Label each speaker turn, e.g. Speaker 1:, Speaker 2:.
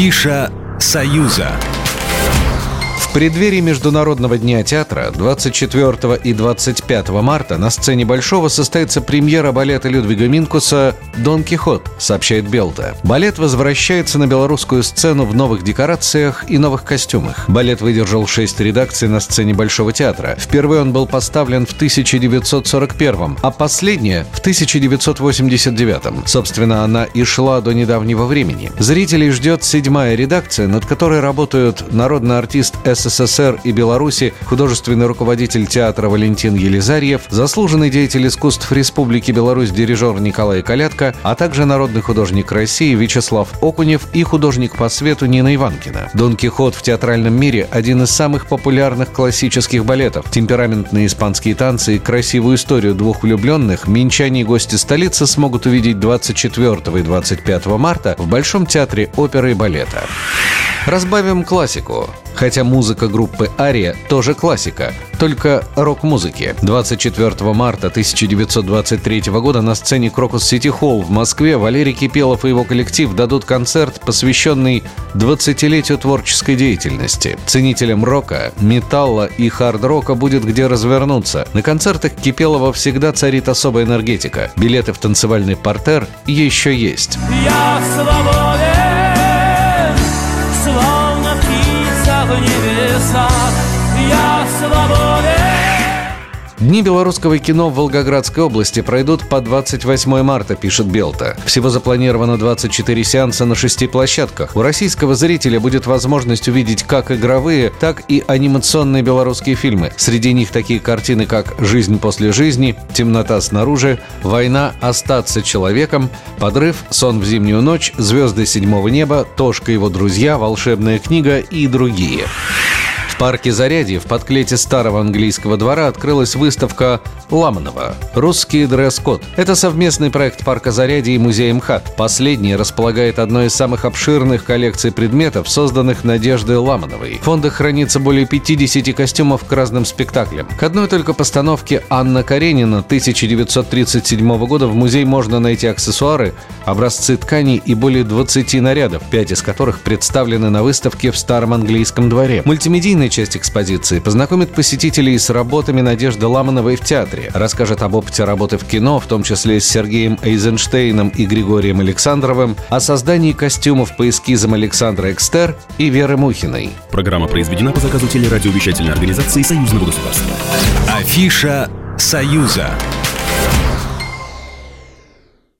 Speaker 1: Афиша «Союза».
Speaker 2: Преддверии Международного дня театра 24 и 25 марта на сцене Большого состоится премьера балета Людвига Минкуса «Дон Кихот», сообщает Белта. Балет возвращается на белорусскую сцену в новых декорациях и новых костюмах. Балет выдержал шесть редакций на сцене Большого театра. Впервые он был поставлен в 1941, а последняя – в 1989. Собственно, она и шла до недавнего времени. Зрителей ждет седьмая редакция, над которой работают народный артист С. СССР и Беларуси, художественный руководитель театра Валентин Елизарьев, заслуженный деятель искусств Республики Беларусь дирижер Николай Калятко, а также народный художник России Вячеслав Окунев и художник по свету Нина Иванкина. «Дон Кихот» в театральном мире – один из самых популярных классических балетов. Темпераментные испанские танцы и красивую историю двух влюбленных минчане и гости столицы смогут увидеть 24 и 25 марта в Большом театре оперы и балета. Разбавим классику. Хотя музыка группы «Ария» тоже классика, только рок-музыки. 24 марта 1923 года на сцене Крокус Сити Холл в Москве Валерий Кипелов и его коллектив дадут концерт, посвященный 20-летию творческой деятельности. Ценителям рока, металла и хард-рока будет где развернуться. На концертах Кипелова всегда царит особая энергетика. Билеты в танцевальный портер еще есть. Я свободен! Небесах я свободен. Дни белорусского кино в Волгоградской области пройдут по 28 марта, пишет Белта. Всего запланировано 24 сеанса на шести площадках. У российского зрителя будет возможность увидеть как игровые, так и анимационные белорусские фильмы. Среди них такие картины, как «Жизнь после жизни», «Темнота снаружи», «Война. Остаться человеком», «Подрыв», «Сон в зимнюю ночь», «Звезды седьмого неба», «Тошка и его друзья», «Волшебная книга» и другие парке Зарядье в подклете старого английского двора открылась выставка Ламанова «Русский дресс-код». Это совместный проект парка Зарядье и музея МХАТ. Последний располагает одной из самых обширных коллекций предметов, созданных Надеждой Ламановой. В фондах хранится более 50 костюмов к разным спектаклям. К одной только постановке Анна Каренина 1937 года в музей можно найти аксессуары, образцы тканей и более 20 нарядов, пять из которых представлены на выставке в Старом английском дворе. Мультимедийный часть экспозиции познакомит посетителей с работами Надежды Ламановой в театре, расскажет об опыте работы в кино, в том числе с Сергеем Эйзенштейном и Григорием Александровым, о создании костюмов по эскизам Александра Экстер и Веры Мухиной.
Speaker 1: Программа произведена по заказу телерадиовещательной организации Союзного государства. Афиша «Союза».